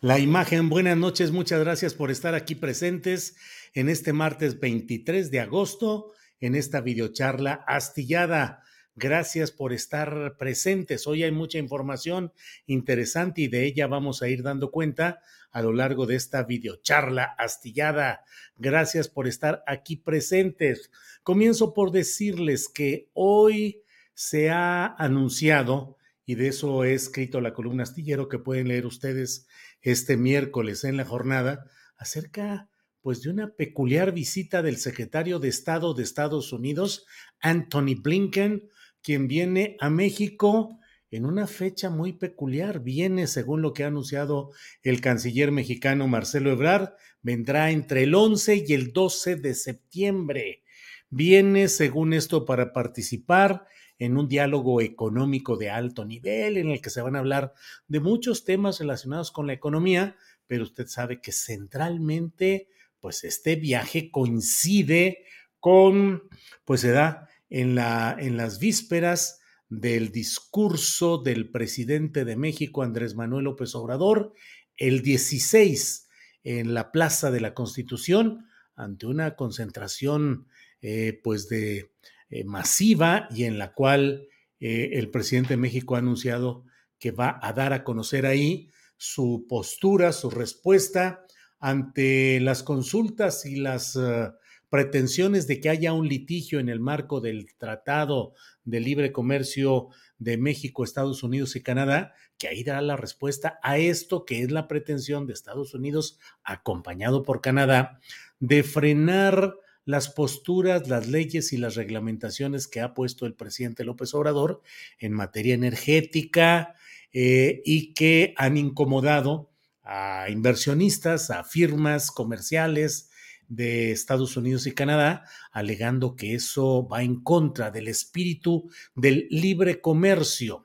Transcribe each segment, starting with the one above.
La imagen. Buenas noches, muchas gracias por estar aquí presentes en este martes 23 de agosto, en esta videocharla astillada. Gracias por estar presentes. Hoy hay mucha información interesante y de ella vamos a ir dando cuenta a lo largo de esta videocharla astillada. Gracias por estar aquí presentes. Comienzo por decirles que hoy se ha anunciado y de eso he escrito la columna astillero que pueden leer ustedes este miércoles en la jornada acerca pues de una peculiar visita del secretario de Estado de Estados Unidos, Anthony Blinken, quien viene a México en una fecha muy peculiar. Viene, según lo que ha anunciado el canciller mexicano Marcelo Ebrard, vendrá entre el 11 y el 12 de septiembre. Viene, según esto, para participar en un diálogo económico de alto nivel en el que se van a hablar de muchos temas relacionados con la economía, pero usted sabe que centralmente, pues este viaje coincide con, pues se da en, la, en las vísperas del discurso del presidente de México, Andrés Manuel López Obrador, el 16 en la Plaza de la Constitución, ante una concentración eh, pues de eh, masiva y en la cual eh, el presidente de México ha anunciado que va a dar a conocer ahí su postura, su respuesta ante las consultas y las eh, pretensiones de que haya un litigio en el marco del Tratado de Libre Comercio de México, Estados Unidos y Canadá, que ahí dará la respuesta a esto que es la pretensión de Estados Unidos, acompañado por Canadá, de frenar las posturas, las leyes y las reglamentaciones que ha puesto el presidente López Obrador en materia energética eh, y que han incomodado a inversionistas, a firmas comerciales de Estados Unidos y Canadá, alegando que eso va en contra del espíritu del libre comercio.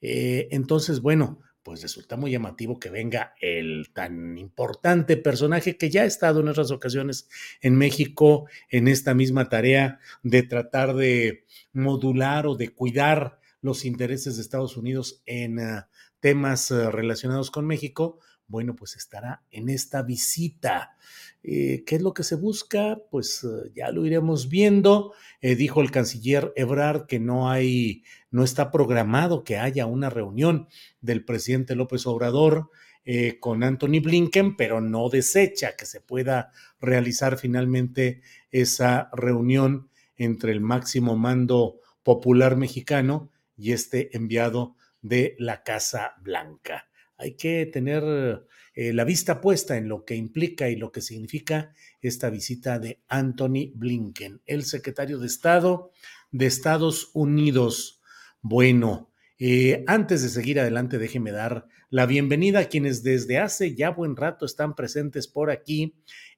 Eh, entonces, bueno, pues resulta muy llamativo que venga el tan importante personaje que ya ha estado en otras ocasiones en México en esta misma tarea de tratar de modular o de cuidar los intereses de Estados Unidos en uh, temas uh, relacionados con México, bueno, pues estará en esta visita. Eh, ¿Qué es lo que se busca? Pues uh, ya lo iremos viendo. Eh, dijo el canciller Ebrard que no hay, no está programado que haya una reunión del presidente López Obrador eh, con Anthony Blinken, pero no desecha que se pueda realizar finalmente esa reunión entre el máximo mando popular mexicano y este enviado de la Casa Blanca. Hay que tener eh, la vista puesta en lo que implica y lo que significa esta visita de Anthony Blinken, el secretario de Estado de Estados Unidos. Bueno, eh, antes de seguir adelante, déjeme dar la bienvenida a quienes desde hace ya buen rato están presentes por aquí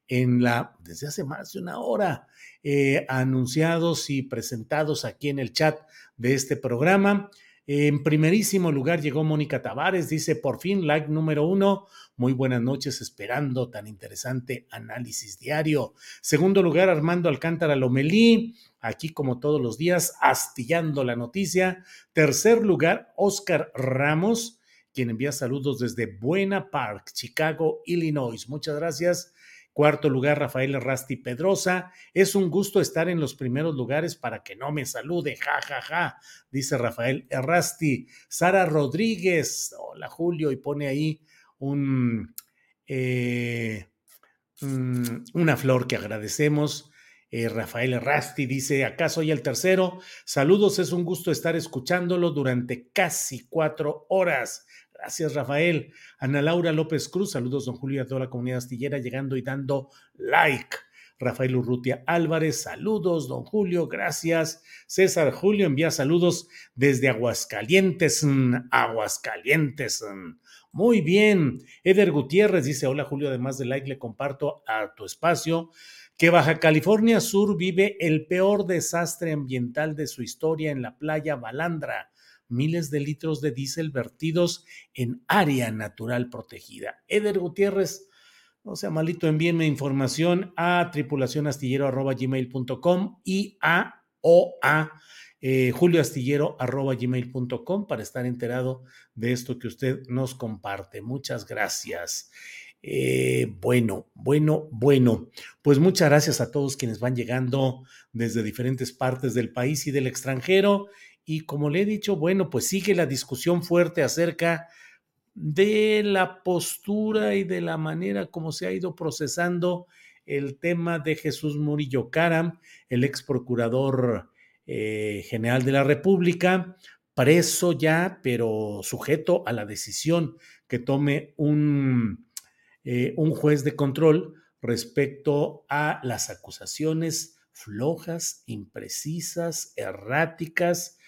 en la, desde hace más de una hora, eh, anunciados y presentados aquí en el chat de este programa. En primerísimo lugar llegó Mónica Tavares, dice por fin like número uno. Muy buenas noches, esperando tan interesante análisis diario. Segundo lugar, Armando Alcántara Lomelí, aquí como todos los días, astillando la noticia. Tercer lugar, Oscar Ramos, quien envía saludos desde Buena Park, Chicago, Illinois. Muchas gracias. Cuarto lugar, Rafael Rasti Pedrosa. Es un gusto estar en los primeros lugares para que no me salude. Ja, ja, ja, dice Rafael Errasti. Sara Rodríguez. Hola, Julio. Y pone ahí un, eh, una flor que agradecemos. Eh, Rafael Errasti dice, acá soy el tercero. Saludos, es un gusto estar escuchándolo durante casi cuatro horas. Gracias, Rafael. Ana Laura López Cruz, saludos, don Julio, a toda la comunidad astillera, llegando y dando like. Rafael Urrutia Álvarez, saludos, don Julio, gracias. César Julio envía saludos desde Aguascalientes, mm, Aguascalientes. Mm. Muy bien. Eder Gutiérrez dice, hola Julio, además de like, le comparto a tu espacio que Baja California Sur vive el peor desastre ambiental de su historia en la playa Balandra miles de litros de diésel vertidos en área natural protegida. Eder Gutiérrez, no sea malito, envíenme información a tripulacionastillero.gmail.com y a o a eh, julioastillero.gmail.com para estar enterado de esto que usted nos comparte. Muchas gracias. Eh, bueno, bueno, bueno. Pues muchas gracias a todos quienes van llegando desde diferentes partes del país y del extranjero. Y como le he dicho, bueno, pues sigue la discusión fuerte acerca de la postura y de la manera como se ha ido procesando el tema de Jesús Murillo Caram, el ex procurador eh, general de la República, preso ya, pero sujeto a la decisión que tome un, eh, un juez de control respecto a las acusaciones flojas, imprecisas, erráticas,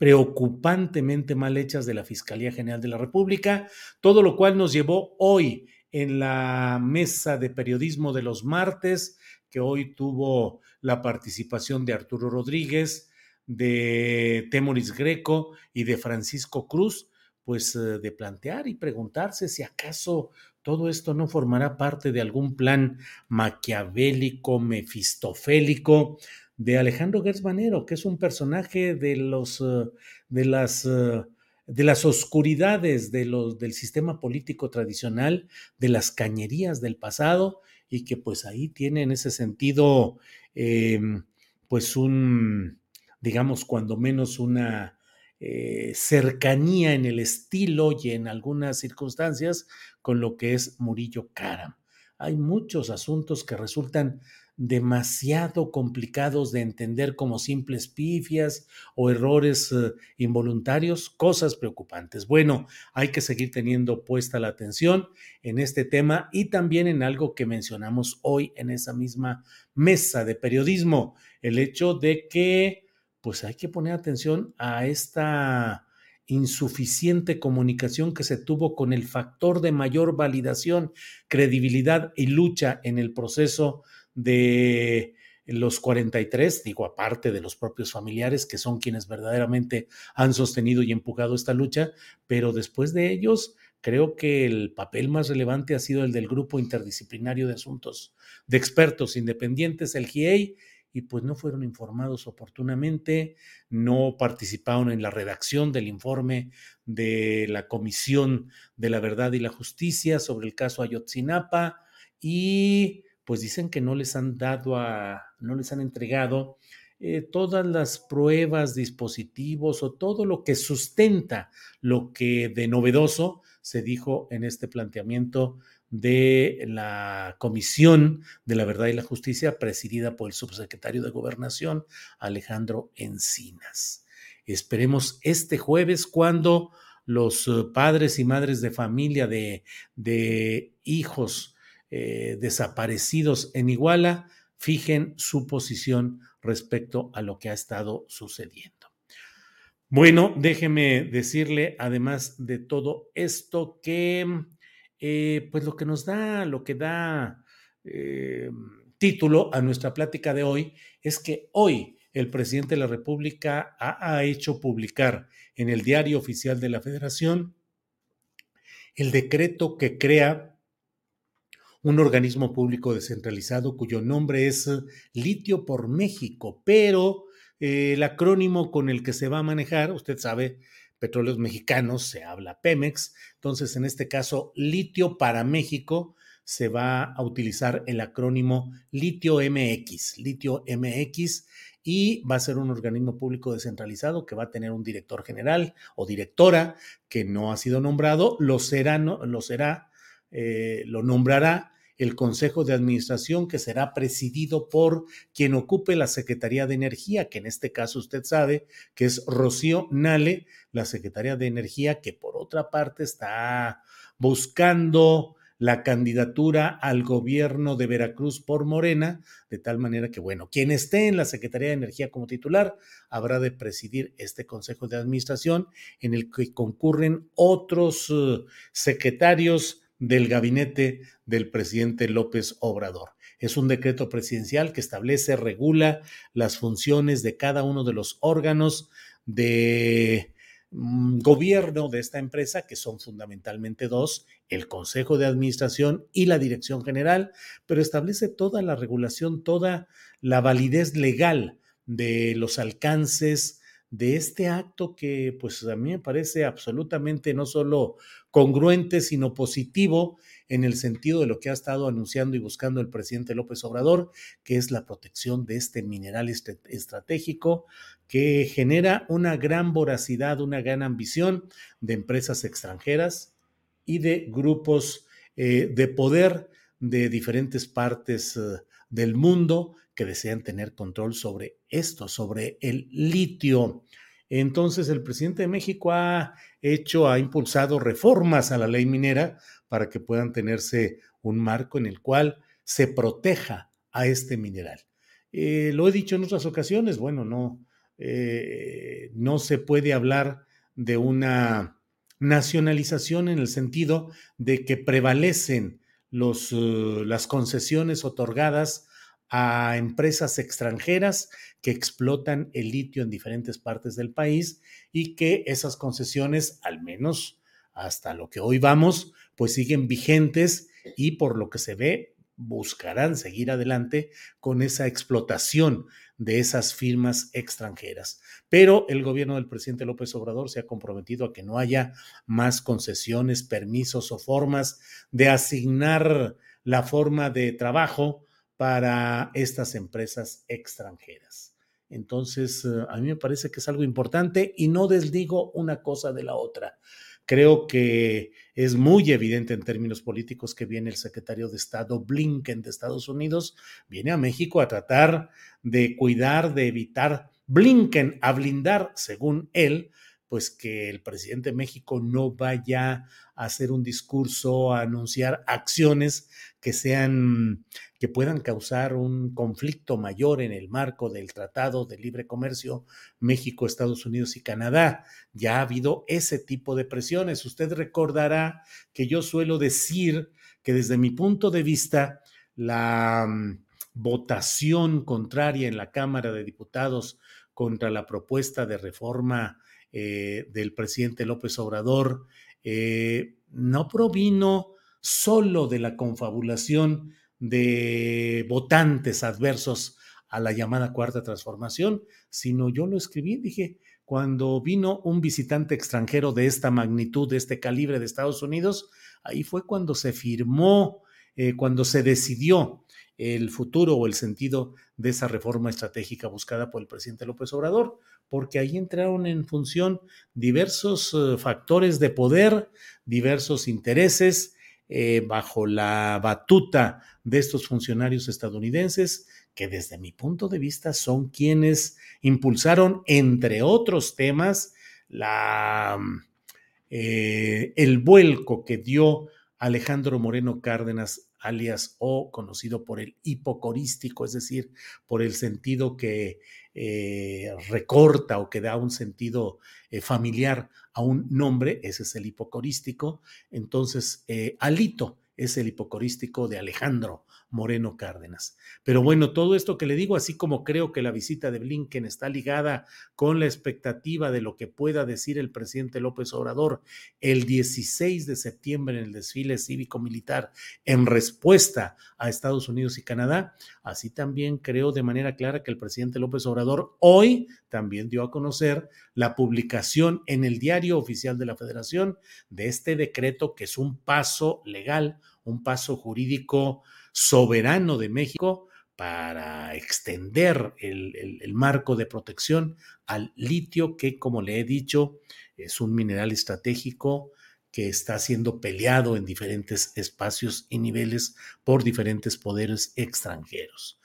preocupantemente mal hechas de la Fiscalía General de la República, todo lo cual nos llevó hoy en la mesa de periodismo de los martes, que hoy tuvo la participación de Arturo Rodríguez, de Temoris Greco y de Francisco Cruz, pues eh, de plantear y preguntarse si acaso todo esto no formará parte de algún plan maquiavélico, mefistofélico de Alejandro Gersmanero, que es un personaje de los eh, de las eh, de las oscuridades de los, del sistema político tradicional, de las cañerías del pasado, y que pues ahí tiene en ese sentido, em, pues un, digamos, cuando menos una eh, cercanía en el estilo y en algunas circunstancias con lo que es Murillo Karam. Hay muchos asuntos que resultan demasiado complicados de entender como simples pifias o errores eh, involuntarios, cosas preocupantes. Bueno, hay que seguir teniendo puesta la atención en este tema y también en algo que mencionamos hoy en esa misma mesa de periodismo, el hecho de que pues hay que poner atención a esta insuficiente comunicación que se tuvo con el factor de mayor validación, credibilidad y lucha en el proceso de los 43, digo, aparte de los propios familiares, que son quienes verdaderamente han sostenido y empujado esta lucha, pero después de ellos, creo que el papel más relevante ha sido el del Grupo Interdisciplinario de Asuntos de Expertos Independientes, el GIEI, y pues no fueron informados oportunamente, no participaron en la redacción del informe de la Comisión de la Verdad y la Justicia sobre el caso Ayotzinapa y pues dicen que no les han dado a, no les han entregado eh, todas las pruebas, dispositivos o todo lo que sustenta lo que de novedoso se dijo en este planteamiento de la Comisión de la Verdad y la Justicia, presidida por el subsecretario de Gobernación, Alejandro Encinas. Esperemos este jueves cuando los eh, padres y madres de familia de, de hijos eh, desaparecidos en Iguala fijen su posición respecto a lo que ha estado sucediendo. Bueno, déjeme decirle, además de todo esto, que eh, pues lo que nos da, lo que da eh, título a nuestra plática de hoy es que hoy el presidente de la República ha, ha hecho publicar en el diario oficial de la Federación el decreto que crea un organismo público descentralizado cuyo nombre es Litio por México, pero eh, el acrónimo con el que se va a manejar, usted sabe, petróleos mexicanos, se habla Pemex, entonces en este caso Litio para México se va a utilizar el acrónimo Litio MX, Litio MX, y va a ser un organismo público descentralizado que va a tener un director general o directora que no ha sido nombrado, lo será, no, lo será, eh, lo nombrará el Consejo de Administración que será presidido por quien ocupe la Secretaría de Energía, que en este caso usted sabe que es Rocío Nale, la Secretaría de Energía, que por otra parte está buscando la candidatura al gobierno de Veracruz por Morena, de tal manera que, bueno, quien esté en la Secretaría de Energía como titular habrá de presidir este Consejo de Administración en el que concurren otros uh, secretarios del gabinete del presidente López Obrador. Es un decreto presidencial que establece, regula las funciones de cada uno de los órganos de Mm, gobierno de esta empresa, que son fundamentalmente dos, el Consejo de Administración y la Dirección General, pero establece toda la regulación, toda la validez legal de los alcances de este acto que pues a mí me parece absolutamente no solo congruente, sino positivo en el sentido de lo que ha estado anunciando y buscando el presidente López Obrador, que es la protección de este mineral estratégico que genera una gran voracidad, una gran ambición de empresas extranjeras y de grupos eh, de poder de diferentes partes eh, del mundo que desean tener control sobre esto, sobre el litio. Entonces, el presidente de México ha hecho, ha impulsado reformas a la ley minera para que puedan tenerse un marco en el cual se proteja a este mineral. Eh, lo he dicho en otras ocasiones, bueno, no, eh, no se puede hablar de una nacionalización en el sentido de que prevalecen uh, las concesiones otorgadas a empresas extranjeras que explotan el litio en diferentes partes del país y que esas concesiones, al menos hasta lo que hoy vamos, pues siguen vigentes y por lo que se ve buscarán seguir adelante con esa explotación de esas firmas extranjeras. Pero el gobierno del presidente López Obrador se ha comprometido a que no haya más concesiones, permisos o formas de asignar la forma de trabajo para estas empresas extranjeras. Entonces, eh, a mí me parece que es algo importante y no desdigo una cosa de la otra. Creo que es muy evidente en términos políticos que viene el secretario de Estado Blinken de Estados Unidos, viene a México a tratar de cuidar, de evitar Blinken, a blindar, según él, pues que el presidente de México no vaya a hacer un discurso, a anunciar acciones que sean que puedan causar un conflicto mayor en el marco del Tratado de Libre Comercio México, Estados Unidos y Canadá. Ya ha habido ese tipo de presiones. Usted recordará que yo suelo decir que desde mi punto de vista, la mm, votación contraria en la Cámara de Diputados contra la propuesta de reforma eh, del presidente López Obrador eh, no provino solo de la confabulación de votantes adversos a la llamada cuarta transformación, sino yo lo escribí, dije, cuando vino un visitante extranjero de esta magnitud, de este calibre de Estados Unidos, ahí fue cuando se firmó, eh, cuando se decidió el futuro o el sentido de esa reforma estratégica buscada por el presidente López Obrador, porque ahí entraron en función diversos eh, factores de poder, diversos intereses, eh, bajo la batuta de estos funcionarios estadounidenses que desde mi punto de vista son quienes impulsaron, entre otros temas, la, eh, el vuelco que dio Alejandro Moreno Cárdenas alias o conocido por el hipocorístico, es decir, por el sentido que eh, recorta o que da un sentido eh, familiar a un nombre, ese es el hipocorístico. Entonces, eh, Alito es el hipocorístico de Alejandro Moreno Cárdenas. Pero bueno, todo esto que le digo, así como creo que la visita de Blinken está ligada con la expectativa de lo que pueda decir el presidente López Obrador el 16 de septiembre en el desfile cívico-militar en respuesta a Estados Unidos y Canadá, así también creo de manera clara que el presidente López Obrador hoy también dio a conocer la publicación en el diario oficial de la Federación de este decreto que es un paso legal, un paso jurídico soberano de México para extender el, marco de protección al litio, que como le he dicho, es un mineral estratégico que está siendo peleado en diferentes espacios y niveles por diferentes poderes extranjeros.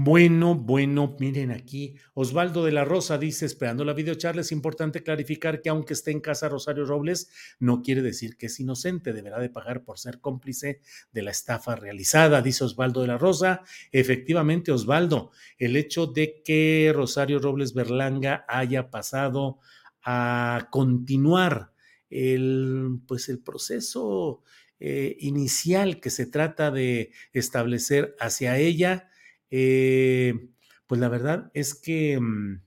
Bueno, bueno, miren aquí. Osvaldo de la Rosa dice, esperando la videocharla, es importante clarificar que aunque esté en casa Rosario Robles, no quiere decir que es inocente, deberá de pagar por ser cómplice de la estafa realizada, dice Osvaldo de la Rosa. Efectivamente, Osvaldo, el hecho de que Rosario Robles Berlanga haya pasado a continuar el, pues el proceso eh, inicial que se trata de establecer hacia ella, eh, pues la verdad es que mm,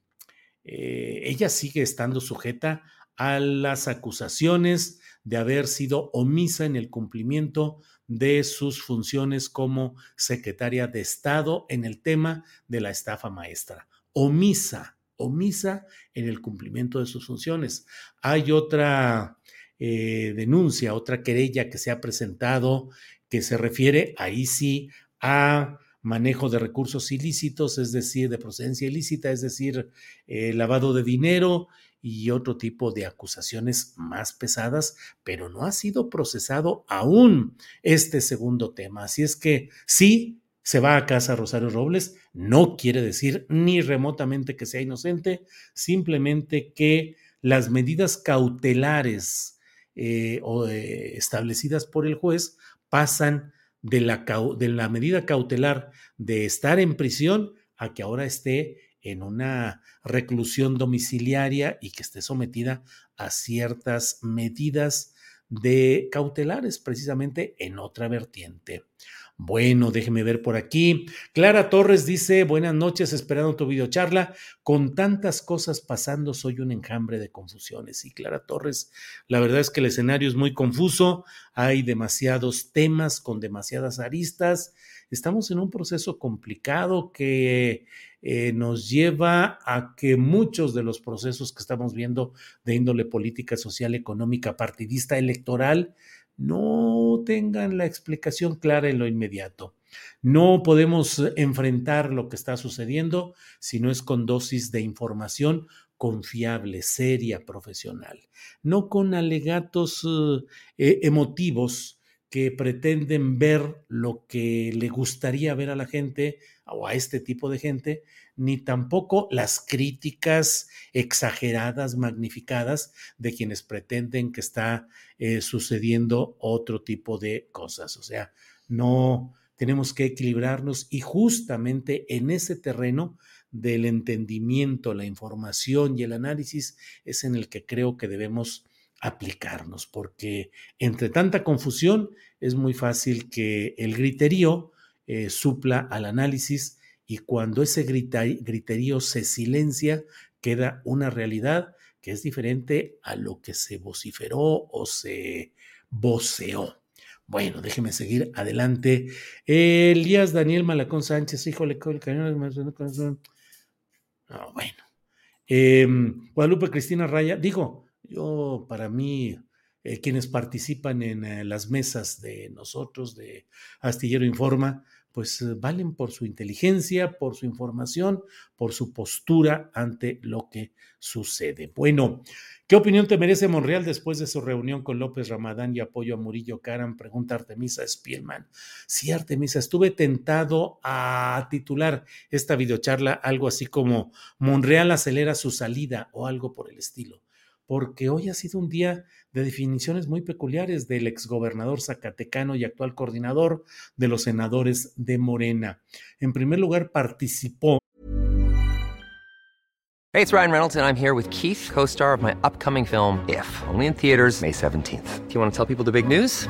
eh, ella sigue estando sujeta a las acusaciones de haber sido omisa en el cumplimiento de sus funciones como secretaria de Estado en el tema de la estafa maestra. Omisa, omisa en el cumplimiento de sus funciones. Hay otra eh, denuncia, otra querella que se ha presentado que se refiere ahí sí a manejo de recursos ilícitos, es decir, de procedencia ilícita, es decir, eh, lavado de dinero y otro tipo de acusaciones más pesadas, pero no ha sido procesado aún este segundo tema. Así es que sí, se va a casa Rosario Robles, no quiere decir ni remotamente que sea inocente, simplemente que las medidas cautelares eh, o, eh, establecidas por el juez pasan de la, de la medida cautelar de estar en prisión a que ahora esté en una reclusión domiciliaria y que esté sometida a ciertas medidas de cautelares, precisamente en otra vertiente. Bueno, déjeme ver por aquí. Clara Torres dice, buenas noches, esperando tu videocharla. Con tantas cosas pasando, soy un enjambre de confusiones. Y Clara Torres, la verdad es que el escenario es muy confuso, hay demasiados temas con demasiadas aristas. Estamos en un proceso complicado que eh, nos lleva a que muchos de los procesos que estamos viendo de índole política, social, económica, partidista, electoral, no tengan la explicación clara en lo inmediato. No podemos enfrentar lo que está sucediendo si no es con dosis de información confiable, seria, profesional, no con alegatos eh, emotivos que pretenden ver lo que le gustaría ver a la gente o a este tipo de gente, ni tampoco las críticas exageradas, magnificadas de quienes pretenden que está eh, sucediendo otro tipo de cosas. O sea, no tenemos que equilibrarnos y justamente en ese terreno del entendimiento, la información y el análisis es en el que creo que debemos aplicarnos, porque entre tanta confusión es muy fácil que el griterío eh, supla al análisis y cuando ese griterío se silencia, queda una realidad que es diferente a lo que se vociferó o se voceó. Bueno, déjeme seguir adelante. Elías Daniel Malacón Sánchez, híjole, el cañón. No, bueno. Em, Guadalupe Cristina Raya, digo, yo para mí, eh, quienes participan en eh, las mesas de nosotros, de Astillero Informa, pues eh, valen por su inteligencia, por su información, por su postura ante lo que sucede. Bueno, ¿qué opinión te merece Monreal después de su reunión con López Ramadán y apoyo a Murillo Karam? Pregunta Artemisa Spielman. Sí, Artemisa, estuve tentado a titular esta videocharla algo así como Monreal acelera su salida o algo por el estilo porque hoy ha sido un día de definiciones muy peculiares del exgobernador zacatecano y actual coordinador de los senadores de Morena. En primer lugar, participó Hey, it's Ryan Reynolds, and I'm here with Keith, co star of my upcoming film, If, only in theaters, May 17th. Do you want to tell people the big news?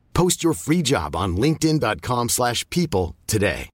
Post your free job on linkedin.com/people slash people today.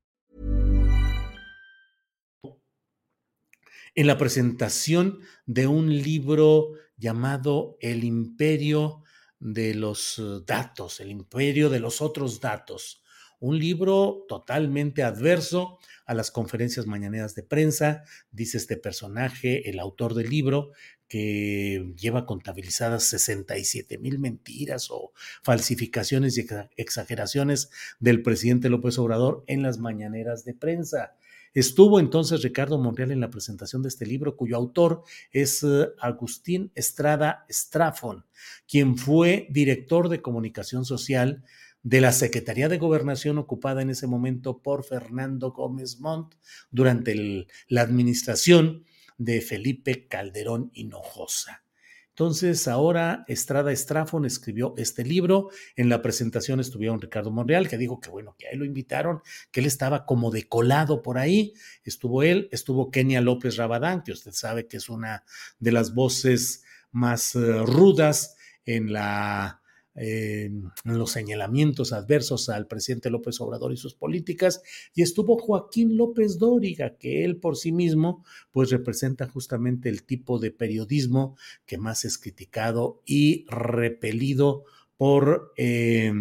En la presentación de un libro llamado El imperio de los datos, el imperio de los otros datos. Un libro totalmente adverso a las conferencias mañaneras de prensa, dice este personaje, el autor del libro, que lleva contabilizadas 67 mil mentiras o falsificaciones y exa- exageraciones del presidente López Obrador en las mañaneras de prensa. Estuvo entonces Ricardo Monreal en la presentación de este libro, cuyo autor es eh, Agustín Estrada Strafon, quien fue director de comunicación social de la Secretaría de Gobernación ocupada en ese momento por Fernando Gómez Montt durante la administración de Felipe Calderón Hinojosa. Entonces, ahora Estrada Estrafon escribió este libro. En la presentación estuvieron Ricardo Monreal, que dijo que bueno, que ahí lo invitaron, que él estaba como decolado por ahí. Estuvo él, estuvo Kenia López Rabadán, que usted sabe que es una de las voces más eh, rudas en la eh, los señalamientos adversos al presidente López Obrador y sus políticas, y estuvo Joaquín López Dóriga, que él por sí mismo pues representa justamente el tipo de periodismo que más es criticado y repelido por eh,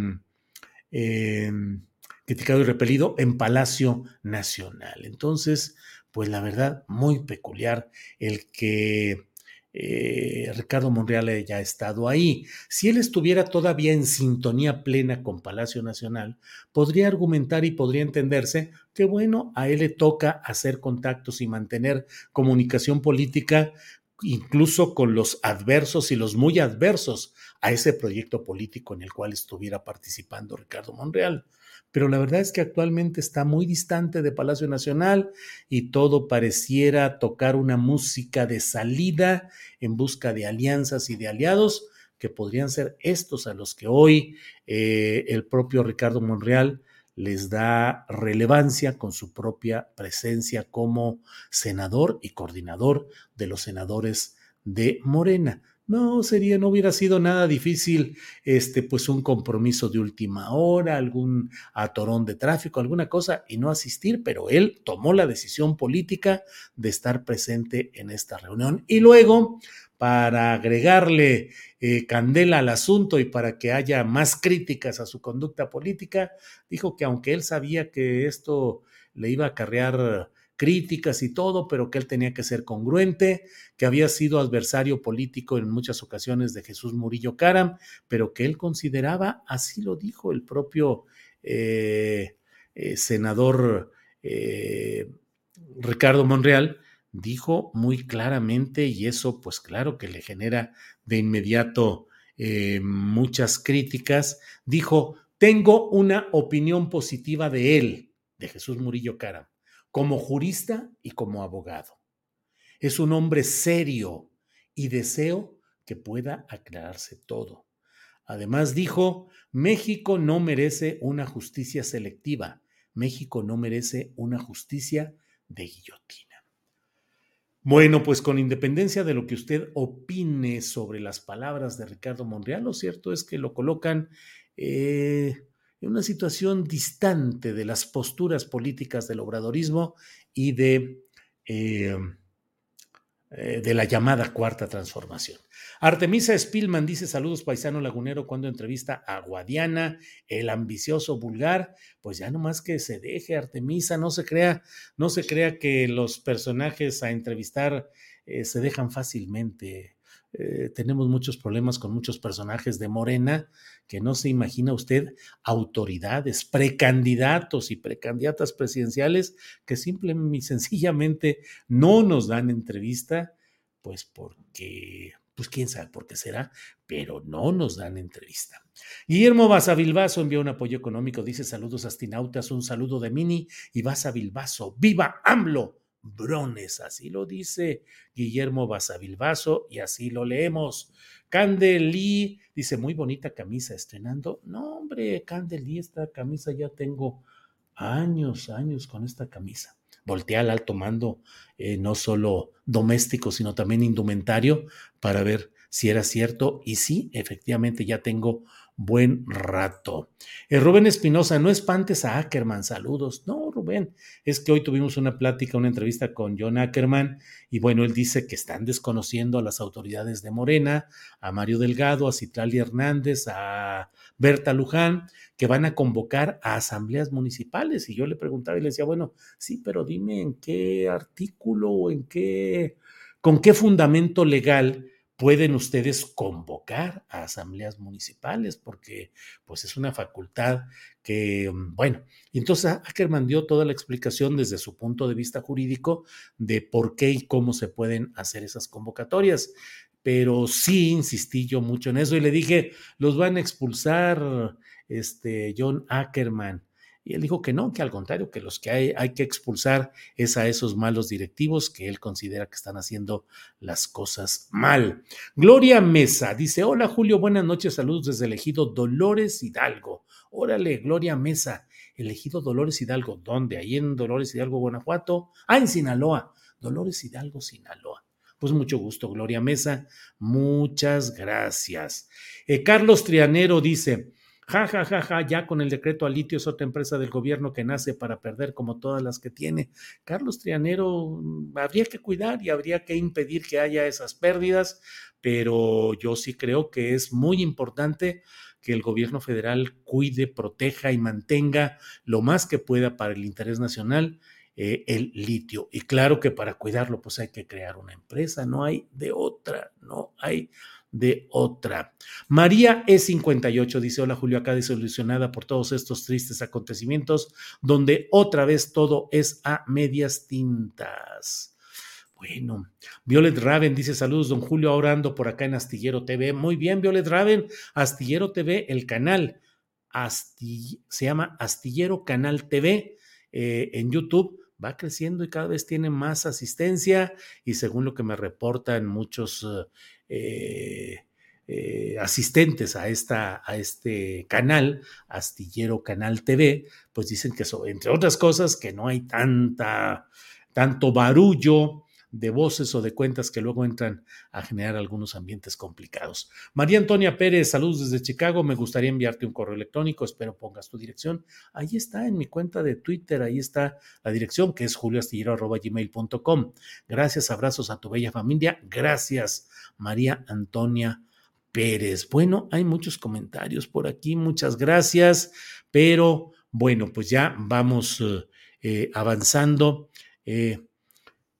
eh, criticado y repelido en Palacio Nacional. Entonces, pues la verdad, muy peculiar el que eh, Ricardo Monreal haya estado ahí. Si él estuviera todavía en sintonía plena con Palacio Nacional, podría argumentar y podría entenderse que, bueno, a él le toca hacer contactos y mantener comunicación política incluso con los adversos y los muy adversos a ese proyecto político en el cual estuviera participando Ricardo Monreal. Pero la verdad es que actualmente está muy distante de Palacio Nacional y todo pareciera tocar una música de salida en busca de alianzas y de aliados que podrían ser estos a los que hoy eh, el propio Ricardo Monreal les da relevancia con su propia presencia como senador y coordinador de los senadores de Morena. No sería, no hubiera sido nada difícil, este, pues un compromiso de última hora, algún atorón de tráfico, alguna cosa, y no asistir, pero él tomó la decisión política de estar presente en esta reunión. Y luego, para agregarle eh, candela al asunto y para que haya más críticas a su conducta política, dijo que aunque él sabía que esto le iba a acarrear críticas y todo, pero que él tenía que ser congruente, que había sido adversario político en muchas ocasiones de Jesús Murillo Caram, pero que él consideraba, así lo dijo el propio eh, eh, senador eh, Ricardo Monreal, dijo muy claramente, y eso pues claro que le genera de inmediato muchas críticas, dijo, tengo una opinión positiva de él, de Jesús Murillo Caram, como jurista y como abogado. Es un hombre serio y deseo que pueda aclararse todo. Además dijo, México no merece una justicia selectiva, México no merece una justicia de guillotina. Bueno, pues con independencia de lo que usted opine sobre las palabras de Ricardo Monreal, lo cierto es que lo colocan eh, una situación distante de las posturas políticas del obradorismo y de eh, eh, de la llamada cuarta transformación. Artemisa Spillman dice saludos paisano lagunero cuando entrevista a Guadiana, el ambicioso vulgar, pues ya nomás que se deje Artemisa, no se crea, no se crea que los personajes a entrevistar eh, se dejan fácilmente. Eh, tenemos muchos problemas con muchos personajes de Morena que no se imagina usted autoridades, precandidatos y precandidatas presidenciales que simplemente y sencillamente no nos dan entrevista, pues porque pues quién sabe por qué será, pero no nos dan entrevista. Guillermo Basavilbaso envió un apoyo económico, dice saludos astinautas, un saludo de Mini y Basavilbaso, viva AMLO, Brones, así lo dice Guillermo Basavilbaso y así lo leemos. Candeli dice, muy bonita camisa estrenando. No, hombre, Candeli, esta camisa ya tengo años, años con esta camisa. Voltea al alto mando, eh, no solo doméstico, sino también indumentario, para ver si era cierto. Y sí, efectivamente, ya tengo buen rato. Eh, Rubén Espinosa, no espantes a Ackerman, saludos. No, Rubén, es que hoy tuvimos una plática, una entrevista con John Ackerman y bueno, él dice que están desconociendo a las autoridades de Morena, a Mario Delgado, a Citlali Hernández, a Berta Luján, que van a convocar a asambleas municipales. Y yo le preguntaba y le decía, bueno, sí, pero dime en qué artículo o en qué, con qué fundamento legal pueden ustedes convocar a asambleas municipales, porque pues es una facultad que, mm, bueno, entonces Ackerman dio toda la explicación desde su punto de vista jurídico de por qué y cómo se pueden hacer esas convocatorias. Pero sí insistí yo mucho en eso y le dije, los van a expulsar, este, John Ackerman y él dijo que no, que al contrario, que los que hay, hay que expulsar es a esos malos directivos que él considera que están haciendo las cosas mal. Gloria Mesa dice, hola Julio, buenas noches, saludos desde el ejido Dolores Hidalgo. Órale, Gloria Mesa, elegido Dolores Hidalgo, ¿dónde? Ahí en Dolores Hidalgo, Guanajuato. Ah, en Sinaloa, Dolores Hidalgo, Sinaloa. Pues mucho gusto, Gloria Mesa. Muchas gracias. Eh, Carlos Trianero dice, Ja, ja, ja, ja, ya con el decreto a litio es otra empresa del gobierno que nace para perder como todas las que tiene. Carlos Trianero, mm, habría que cuidar y habría que impedir que haya esas pérdidas, pero yo sí creo que es muy importante que el gobierno federal cuide, proteja y mantenga lo más que pueda para el interés nacional eh, el litio. Y claro que para cuidarlo, pues hay que crear una empresa, no hay de otra, no hay de otra. María E58 dice, hola Julio, acá disolucionada por todos estos tristes acontecimientos, donde otra vez todo es a medias tintas. Bueno, Violet Raven dice saludos, don Julio, ahora ando por acá en Astillero TV. Muy bien, Violet Raven, Astillero TV, el canal se llama Astillero Canal TV eh, en YouTube. Va creciendo y cada vez tiene más asistencia y según lo que me reportan muchos eh, eh, asistentes a, esta, a este canal, Astillero Canal TV, pues dicen que, entre otras cosas, que no hay tanta, tanto barullo de voces o de cuentas que luego entran a generar algunos ambientes complicados. María Antonia Pérez, saludos desde Chicago. Me gustaría enviarte un correo electrónico, espero pongas tu dirección. Ahí está en mi cuenta de Twitter, ahí está la dirección que es julioastillero.gmail.com. Gracias, abrazos a tu bella familia. Gracias, María Antonia Pérez. Bueno, hay muchos comentarios por aquí, muchas gracias, pero bueno, pues ya vamos eh, eh, avanzando. Eh,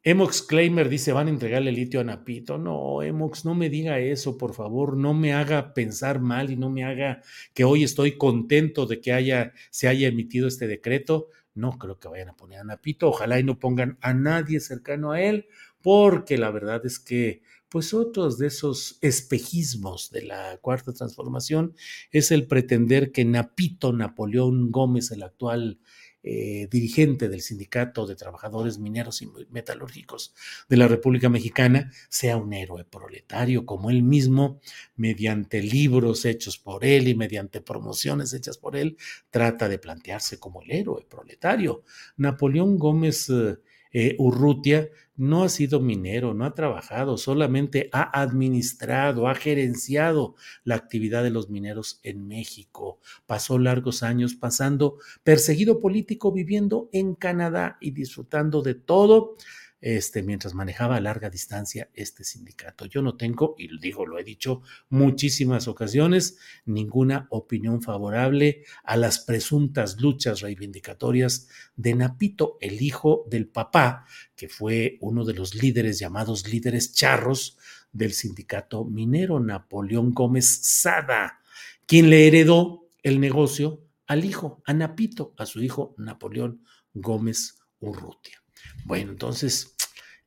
Emox Claimer dice, van a entregarle litio a Napito. No, Emox, no me diga eso, por favor, no me haga pensar mal y no me haga que hoy estoy contento de que haya, se haya emitido este decreto. No creo que vayan a poner a Napito, ojalá y no pongan a nadie cercano a él, porque la verdad es que, pues otros de esos espejismos de la cuarta transformación es el pretender que Napito Napoleón Gómez, el actual eh, dirigente del Sindicato de Trabajadores Mineros y Metalúrgicos de la República Mexicana, sea un héroe proletario, como él mismo, mediante libros hechos por él y mediante promociones hechas por él, trata de plantearse como el héroe proletario. Napoleón Gómez eh, eh, Urrutia no ha sido minero, no ha trabajado, solamente ha administrado, ha gerenciado la actividad de los mineros en México. Pasó largos años pasando perseguido político viviendo en Canadá y disfrutando de todo este, mientras manejaba a larga distancia este sindicato. Yo no tengo, y digo, lo he dicho muchísimas ocasiones, ninguna opinión favorable a las presuntas luchas reivindicatorias de Napito, el hijo del papá, que fue uno de los líderes llamados líderes charros del sindicato minero, Napoleón Gómez Sada, quien le heredó el negocio al hijo, a Napito, a su hijo Napoleón Gómez Urrutia. Bueno, entonces,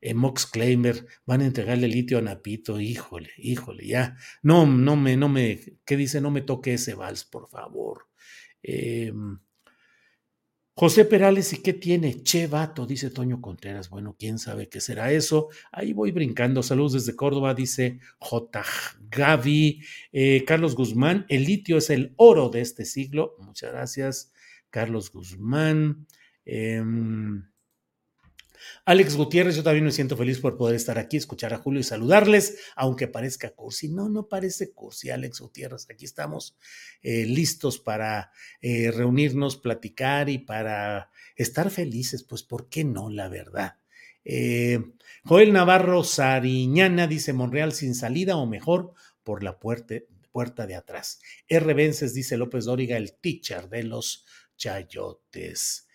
en Mox Claimer van a entregarle litio a Napito, híjole, híjole, ya. No, no me, no me, ¿qué dice? No me toque ese vals, por favor. Eh, José Perales, ¿y qué tiene? Che vato, dice Toño Contreras. Bueno, quién sabe qué será eso. Ahí voy brincando. Saludos desde Córdoba, dice J. Gaby. Eh, Carlos Guzmán, el litio es el oro de este siglo. Muchas gracias, Carlos Guzmán. Em, Alex Gutiérrez, yo también me siento feliz por poder estar aquí, escuchar a Julio y saludarles, aunque parezca cursi. No, no parece cursi, Alex Gutiérrez. Aquí estamos eh, listos para eh, reunirnos, platicar y para estar felices. Pues, ¿por qué no, la verdad? Eh, Joel Navarro Sariñana dice Monreal sin salida o mejor por la puerta, puerta de atrás. R. Vences dice López Dóriga, el teacher de los chayotes.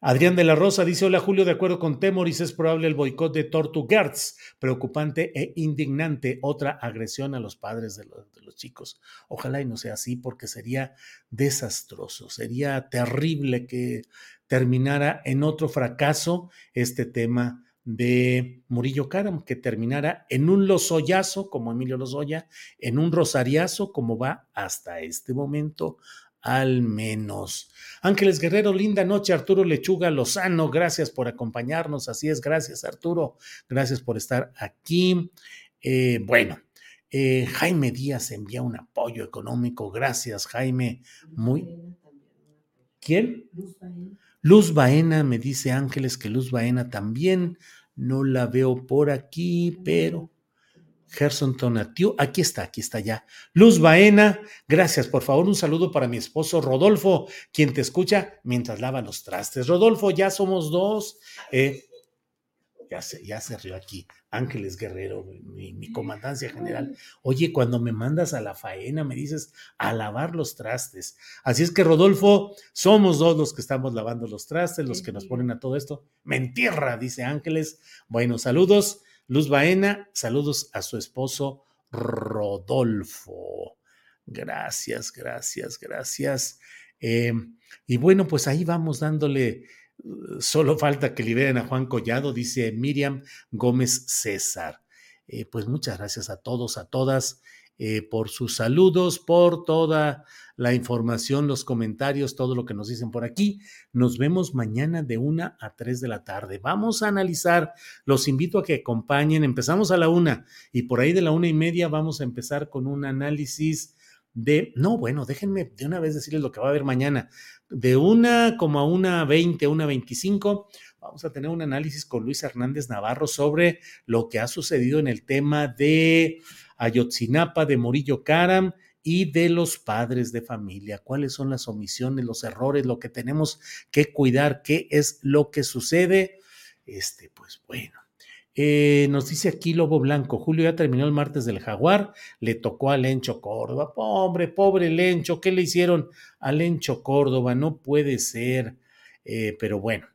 Adrián de la Rosa dice: Hola Julio, de acuerdo con Temoris, es probable el boicot de Tortuguerz, preocupante e indignante, otra agresión a los padres de los, de los, chicos. Ojalá y no sea así, porque sería desastroso, sería terrible que terminara en otro fracaso este tema de Murillo Karam, que terminara en un lozoyazo como Emilio Lozoya, en un rosariazo como va hasta este momento al menos. Ángeles Guerrero, linda noche. Arturo Lechuga Lozano, gracias por acompañarnos. Así es, gracias Arturo. Gracias por estar aquí. Eh, bueno, eh, Jaime Díaz envía un apoyo económico. Gracias, Jaime. Muy. ¿Quién? Luz Baena. Me dice Ángeles que Luz Baena también. No la veo por aquí, pero Gerson Tonatiu, aquí está, aquí está ya. Luz Baena, gracias, por favor, un saludo para mi esposo Rodolfo, quien te escucha mientras lava los trastes. Rodolfo, ya somos dos. Eh, ya se, ya se rió aquí. Ángeles Guerrero, mi, mi, comandancia general. Oye, cuando me mandas a la faena, me dices a lavar los trastes. Así es que, Rodolfo, somos dos los que estamos lavando los trastes, los que nos ponen a todo esto. Mentira, dice Ángeles. Bueno, saludos. Luz Baena, saludos a su esposo Rodolfo. Gracias, gracias, gracias. Eh, y bueno, pues ahí vamos dándole, uh, solo falta que liberen a Juan Collado, dice Miriam Gómez César. Eh, pues muchas gracias a todos, a todas, eh, por sus saludos, por toda la información, los comentarios, todo lo que nos dicen por aquí. Nos vemos mañana de una a tres de la tarde. Vamos a analizar, los invito a que acompañen. Empezamos a la una y por ahí de la una y media vamos a empezar con un análisis de, no, bueno, déjenme de una vez decirles lo que va a haber mañana. De una como a una veinte, una veinticinco, vamos a tener un análisis con Luis Hernández Navarro sobre lo que ha sucedido en el tema de Ayotzinapa, de Morillo Caram y de los padres de familia, cuáles son las omisiones, los errores, lo que tenemos que cuidar, qué es lo que sucede. Este, pues bueno. Eh, nos dice aquí Lobo Blanco, Julio ya terminó el martes del jaguar, le tocó a Lencho Córdoba. Pobre, pobre Lencho, ¿qué le hicieron a Lencho Córdoba? No puede ser. Eh, pero bueno,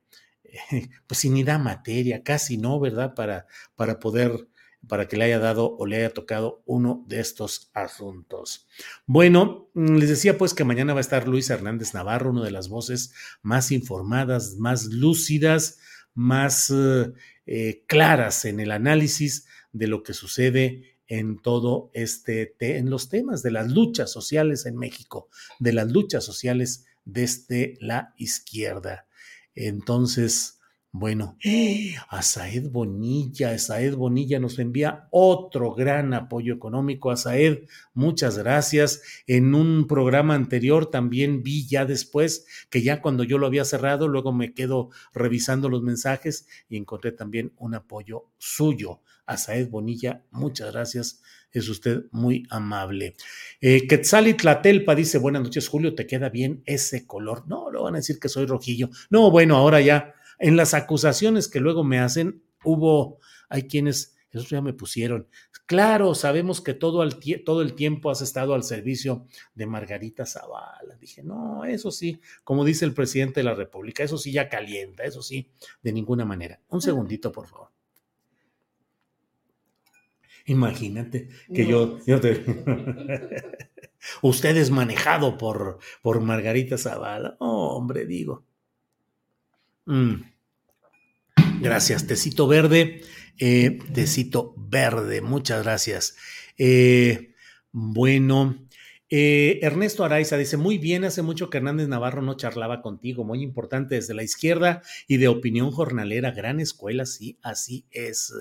pues si ni da materia, casi no, ¿verdad? Para, para poder para que le haya dado o le haya tocado uno de estos asuntos. Bueno, mm, les decía pues que mañana va a estar Luis Hernández Navarro, una de las voces más informadas, más lúcidas, más eh, eh, claras en el análisis de lo que sucede en todo este, en los temas de las luchas sociales en México, de las luchas sociales desde la izquierda. Entonces, bueno, a Saed Bonilla, Saed Bonilla nos envía otro gran apoyo económico. A muchas gracias. En un programa anterior también vi ya después que ya cuando yo lo había cerrado, luego me quedo revisando los mensajes y encontré también un apoyo suyo. A Saed Bonilla, muchas gracias. Es usted muy amable. Eh, Quetzali dice: Buenas noches, Julio. ¿Te queda bien ese color? No, lo van a decir que soy rojillo. No, bueno, ahora ya en las acusaciones que luego me hacen, hubo, hay quienes, eso ya me pusieron, claro, sabemos que todo el, todo el tiempo has estado al servicio de Margarita Zavala. Dije, no, eso sí, como dice el presidente de la República, eso sí ya calienta, eso sí, de ninguna manera. Un segundito, por favor. Imagínate que yo, yo te... Usted es manejado por, por Margarita Zavala. Oh, hombre, digo. Mm. Gracias, tecito verde. Eh, tecito verde, muchas gracias. Eh, bueno, eh, Ernesto Araiza dice, muy bien, hace mucho que Hernández Navarro no charlaba contigo, muy importante desde la izquierda y de opinión jornalera, gran escuela, sí, así es.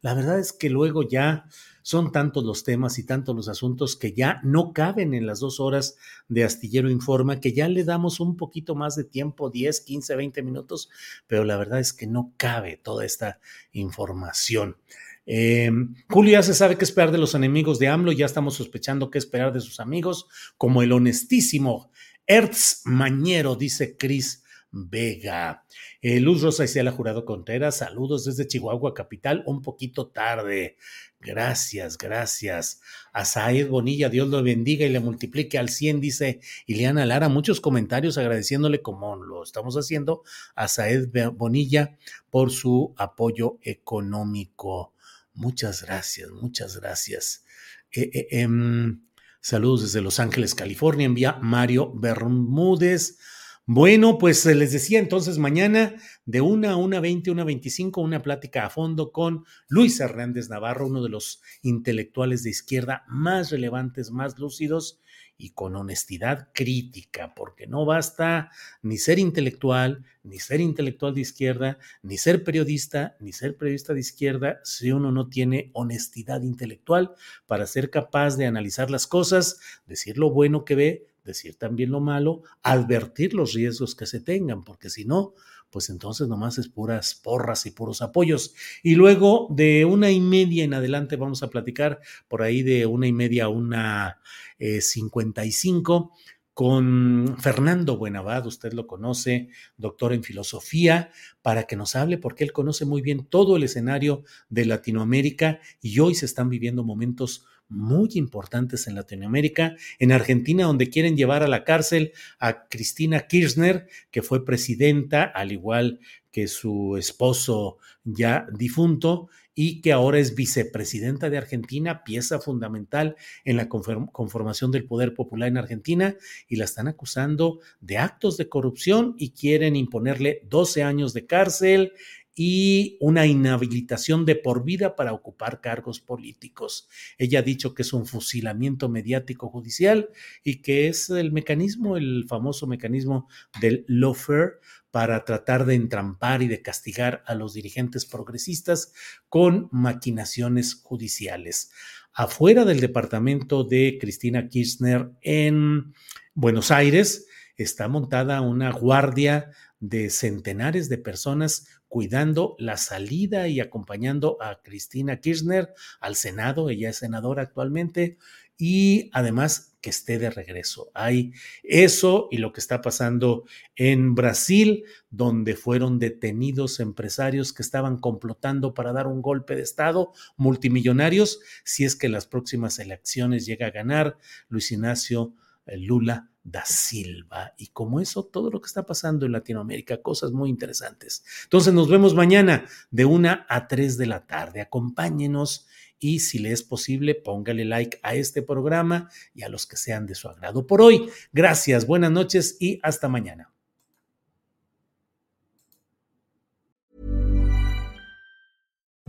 La verdad es que luego ya son tantos los temas y tantos los asuntos que ya no caben en las dos horas de Astillero Informa, que ya le damos un poquito más de tiempo, 10, 15, 20 minutos, pero la verdad es que no cabe toda esta información. Eh, Julio ya se sabe qué esperar de los enemigos de AMLO, ya estamos sospechando qué esperar de sus amigos, como el honestísimo Ertz Mañero, dice Cris Vega. Eh, Luz Rosa Isela Jurado Contreras, saludos desde Chihuahua Capital, un poquito tarde. Gracias, gracias. A Saed Bonilla, Dios lo bendiga y le multiplique al 100, dice Ileana Lara. Muchos comentarios agradeciéndole, como lo estamos haciendo, a Saed Bonilla por su apoyo económico. Muchas gracias, muchas gracias. Eh, eh, em, saludos desde Los Ángeles, California. Envía Mario Bermúdez. Bueno, pues les decía entonces mañana de una a una veinte, una veinticinco, una plática a fondo con Luis Hernández Navarro, uno de los intelectuales de izquierda más relevantes, más lúcidos y con honestidad crítica, porque no basta ni ser intelectual, ni ser intelectual de izquierda, ni ser periodista, ni ser periodista de izquierda, si uno no tiene honestidad intelectual para ser capaz de analizar las cosas, decir lo bueno que ve, decir también lo malo, advertir los riesgos que se tengan, porque si no, pues entonces nomás es puras porras y puros apoyos. Y luego de una y media en adelante vamos a platicar por ahí de una y media a una eh, cincuenta y cinco con Fernando Buenavad, usted lo conoce, doctor en filosofía, para que nos hable, porque él conoce muy bien todo el escenario de Latinoamérica y hoy se están viviendo momentos muy importantes en Latinoamérica, en Argentina, donde quieren llevar a la cárcel a Cristina Kirchner, que fue presidenta, al igual que su esposo ya difunto, y que ahora es vicepresidenta de Argentina, pieza fundamental en la conformación del poder popular en Argentina, y la están acusando de actos de corrupción y quieren imponerle 12 años de cárcel y una inhabilitación de por vida para ocupar cargos políticos. Ella ha dicho que es un fusilamiento mediático judicial y que es el mecanismo, el famoso mecanismo del lawfare para tratar de entrampar y de castigar a los dirigentes progresistas con maquinaciones judiciales. Afuera del departamento de Cristina Kirchner en Buenos Aires está montada una guardia de centenares de personas cuidando la salida y acompañando a Cristina Kirchner al Senado, ella es senadora actualmente, y además que esté de regreso. Hay eso y lo que está pasando en Brasil, donde fueron detenidos empresarios que estaban complotando para dar un golpe de Estado, multimillonarios, si es que las próximas elecciones llega a ganar Luis Ignacio Lula da Silva. Y como eso, todo lo que está pasando en Latinoamérica, cosas muy interesantes. Entonces nos vemos mañana de una a tres de la tarde. Acompáñenos y si le es posible, póngale like a este programa y a los que sean de su agrado. Por hoy, gracias, buenas noches y hasta mañana.